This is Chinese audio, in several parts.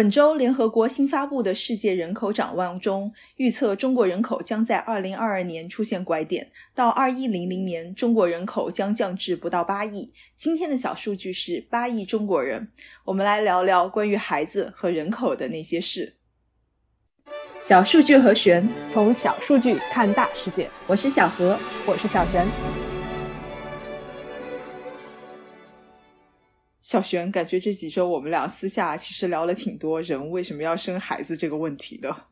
本周，联合国新发布的世界人口展望中预测，中国人口将在二零二二年出现拐点，到二一零零年，中国人口将降至不到八亿。今天的小数据是八亿中国人。我们来聊聊关于孩子和人口的那些事。小数据和玄，从小数据看大世界。我是小何，我是小璇。小璇，感觉这几周我们俩私下其实聊了挺多人为什么要生孩子这个问题的。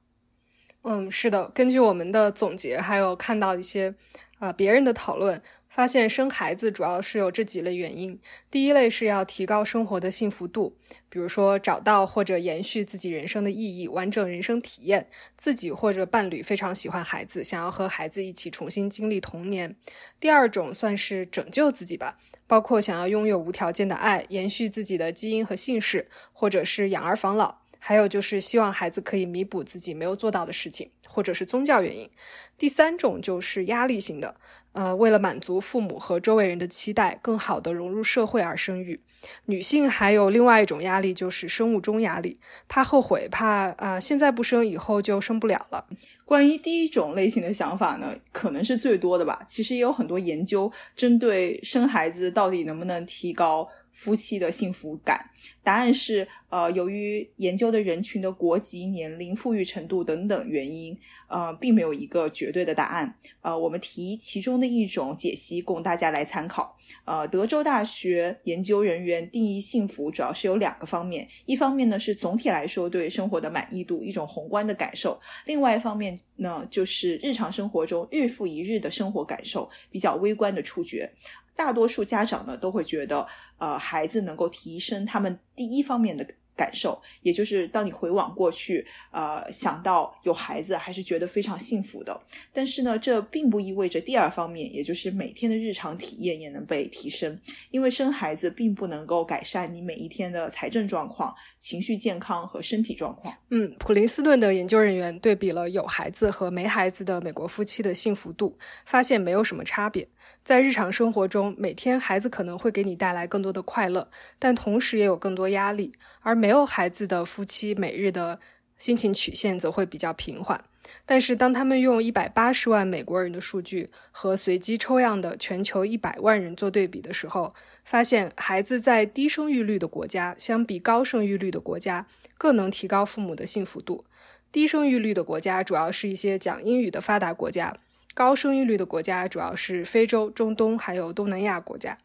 嗯，是的，根据我们的总结，还有看到一些啊别人的讨论，发现生孩子主要是有这几类原因。第一类是要提高生活的幸福度，比如说找到或者延续自己人生的意义，完整人生体验。自己或者伴侣非常喜欢孩子，想要和孩子一起重新经历童年。第二种算是拯救自己吧。包括想要拥有无条件的爱，延续自己的基因和姓氏，或者是养儿防老，还有就是希望孩子可以弥补自己没有做到的事情，或者是宗教原因。第三种就是压力型的。呃，为了满足父母和周围人的期待，更好的融入社会而生育。女性还有另外一种压力，就是生物钟压力，怕后悔，怕啊，现在不生，以后就生不了了。关于第一种类型的想法呢，可能是最多的吧。其实也有很多研究针对生孩子到底能不能提高。夫妻的幸福感，答案是，呃，由于研究的人群的国籍、年龄、富裕程度等等原因，呃，并没有一个绝对的答案。呃，我们提其中的一种解析供大家来参考。呃，德州大学研究人员定义幸福主要是有两个方面，一方面呢是总体来说对生活的满意度，一种宏观的感受；另外一方面呢就是日常生活中日复一日的生活感受，比较微观的触觉。大多数家长呢都会觉得，呃，孩子能够提升他们第一方面的。感受，也就是当你回往过去，呃，想到有孩子，还是觉得非常幸福的。但是呢，这并不意味着第二方面，也就是每天的日常体验也能被提升。因为生孩子并不能够改善你每一天的财政状况、情绪健康和身体状况。嗯，普林斯顿的研究人员对比了有孩子和没孩子的美国夫妻的幸福度，发现没有什么差别。在日常生活中，每天孩子可能会给你带来更多的快乐，但同时也有更多压力，而没有孩子的夫妻每日的心情曲线则会比较平缓。但是，当他们用一百八十万美国人的数据和随机抽样的全球一百万人做对比的时候，发现孩子在低生育率的国家相比高生育率的国家更能提高父母的幸福度。低生育率的国家主要是一些讲英语的发达国家。高生育率的国家主要是非洲、中东还有东南亚国家。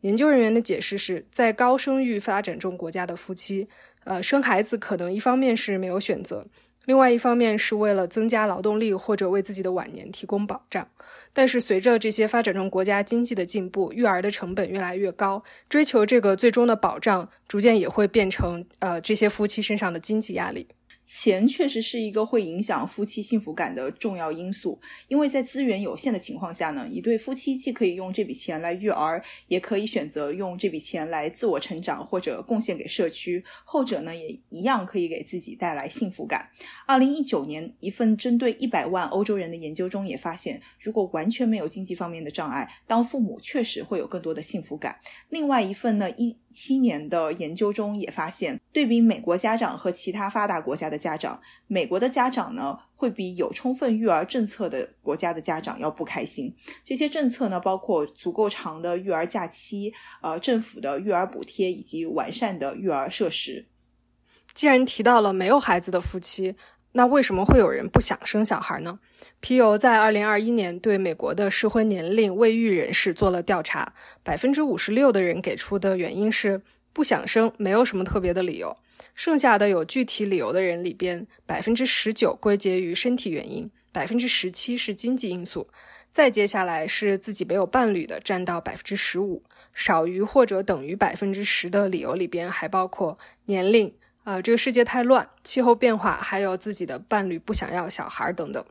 研究人员的解释是，在高生育发展中国家的夫妻，呃，生孩子可能一方面是没有选择，另外一方面是为了增加劳动力或者为自己的晚年提供保障。但是随着这些发展中国家经济的进步，育儿的成本越来越高，追求这个最终的保障，逐渐也会变成呃这些夫妻身上的经济压力。钱确实是一个会影响夫妻幸福感的重要因素，因为在资源有限的情况下呢，一对夫妻既可以用这笔钱来育儿，也可以选择用这笔钱来自我成长或者贡献给社区，后者呢也一样可以给自己带来幸福感。二零一九年一份针对一百万欧洲人的研究中也发现，如果完全没有经济方面的障碍，当父母确实会有更多的幸福感。另外一份呢一七年的研究中也发现，对比美国家长和其他发达国家的。家长，美国的家长呢，会比有充分育儿政策的国家的家长要不开心。这些政策呢，包括足够长的育儿假期，呃，政府的育儿补贴以及完善的育儿设施。既然提到了没有孩子的夫妻，那为什么会有人不想生小孩呢？皮尤在二零二一年对美国的适婚年龄未育人士做了调查，百分之五十六的人给出的原因是不想生，没有什么特别的理由。剩下的有具体理由的人里边，百分之十九归结于身体原因，百分之十七是经济因素，再接下来是自己没有伴侣的，占到百分之十五，少于或者等于百分之十的理由里边还包括年龄，啊，这个世界太乱，气候变化，还有自己的伴侣不想要小孩等等。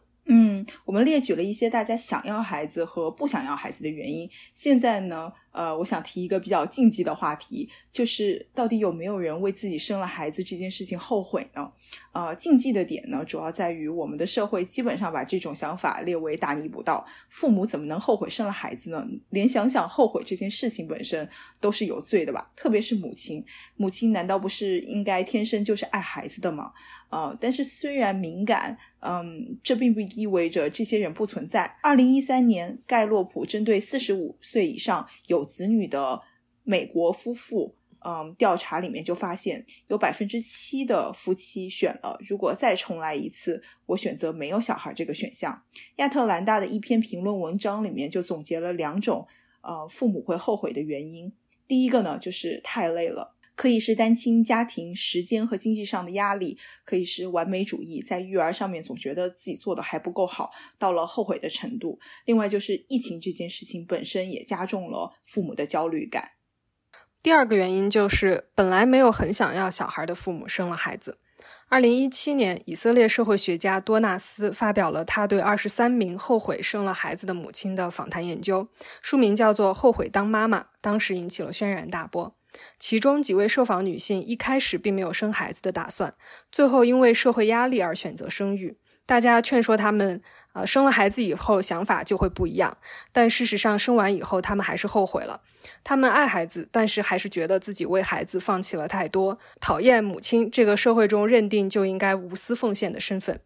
我们列举了一些大家想要孩子和不想要孩子的原因。现在呢，呃，我想提一个比较禁忌的话题，就是到底有没有人为自己生了孩子这件事情后悔呢？呃，禁忌的点呢，主要在于我们的社会基本上把这种想法列为大逆不道。父母怎么能后悔生了孩子呢？连想想后悔这件事情本身都是有罪的吧？特别是母亲，母亲难道不是应该天生就是爱孩子的吗？呃，但是虽然敏感，嗯，这并不意味着这些人不存在。二零一三年，盖洛普针对四十五岁以上有子女的美国夫妇。嗯，调查里面就发现，有百分之七的夫妻选了如果再重来一次，我选择没有小孩这个选项。亚特兰大的一篇评论文章里面就总结了两种呃父母会后悔的原因。第一个呢，就是太累了，可以是单亲家庭时间和经济上的压力，可以是完美主义，在育儿上面总觉得自己做的还不够好，到了后悔的程度。另外就是疫情这件事情本身也加重了父母的焦虑感。第二个原因就是，本来没有很想要小孩的父母生了孩子。二零一七年，以色列社会学家多纳斯发表了他对二十三名后悔生了孩子的母亲的访谈研究，书名叫做《后悔当妈妈》，当时引起了轩然大波。其中几位受访女性一开始并没有生孩子的打算，最后因为社会压力而选择生育。大家劝说他们。呃，生了孩子以后想法就会不一样，但事实上生完以后他们还是后悔了。他们爱孩子，但是还是觉得自己为孩子放弃了太多，讨厌母亲这个社会中认定就应该无私奉献的身份。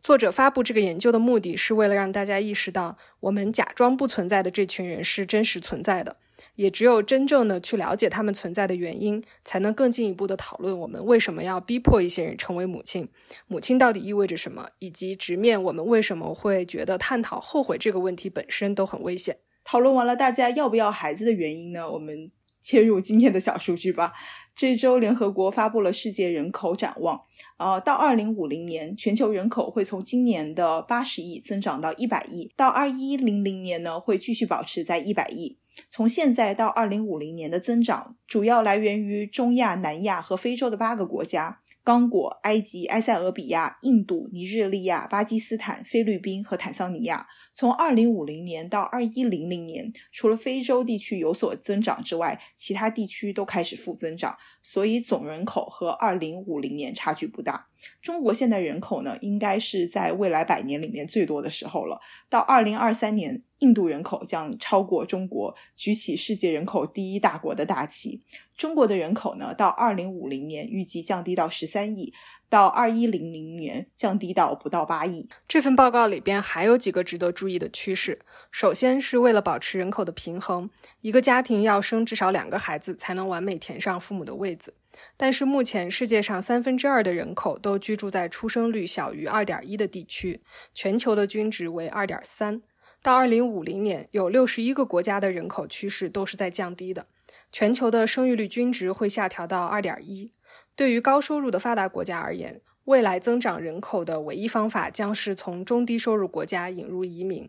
作者发布这个研究的目的是为了让大家意识到，我们假装不存在的这群人是真实存在的。也只有真正的去了解他们存在的原因，才能更进一步的讨论我们为什么要逼迫一些人成为母亲，母亲到底意味着什么，以及直面我们为什么会觉得探讨后悔这个问题本身都很危险。讨论完了大家要不要孩子的原因呢？我们切入今天的小数据吧。这周联合国发布了世界人口展望，呃，到二零五零年，全球人口会从今年的八十亿增长到一百亿，到二一零零年呢，会继续保持在一百亿。从现在到二零五零年的增长，主要来源于中亚、南亚和非洲的八个国家。刚果、埃及、埃塞俄比亚、印度、尼日利亚、巴基斯坦、菲律宾和坦桑尼亚，从二零五零年到二一零零年，除了非洲地区有所增长之外，其他地区都开始负增长，所以总人口和二零五零年差距不大。中国现在人口呢，应该是在未来百年里面最多的时候了。到二零二三年，印度人口将超过中国，举起世界人口第一大国的大旗。中国的人口呢，到二零五零年预计降低到十三亿，到二一零零年降低到不到八亿。这份报告里边还有几个值得注意的趋势。首先是为了保持人口的平衡，一个家庭要生至少两个孩子才能完美填上父母的位子。但是目前世界上三分之二的人口都居住在出生率小于二点一的地区，全球的均值为二点三。到二零五零年，有六十一个国家的人口趋势都是在降低的。全球的生育率均值会下调到二点一。对于高收入的发达国家而言，未来增长人口的唯一方法将是从中低收入国家引入移民。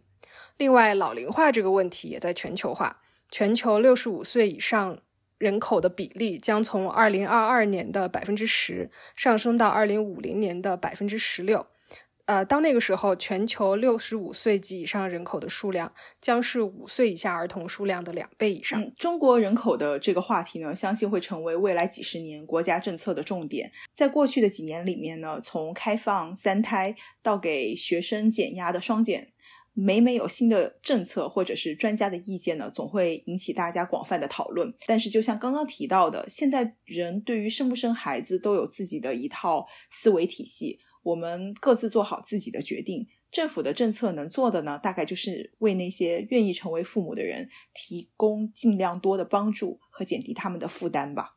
另外，老龄化这个问题也在全球化。全球六十五岁以上人口的比例将从二零二二年的百分之十上升到二零五零年的百分之十六。呃，到那个时候，全球六十五岁及以上人口的数量将是五岁以下儿童数量的两倍以上。中国人口的这个话题呢，相信会成为未来几十年国家政策的重点。在过去的几年里面呢，从开放三胎到给学生减压的双减，每每有新的政策或者是专家的意见呢，总会引起大家广泛的讨论。但是，就像刚刚提到的，现在人对于生不生孩子都有自己的一套思维体系。我们各自做好自己的决定。政府的政策能做的呢，大概就是为那些愿意成为父母的人提供尽量多的帮助和减低他们的负担吧。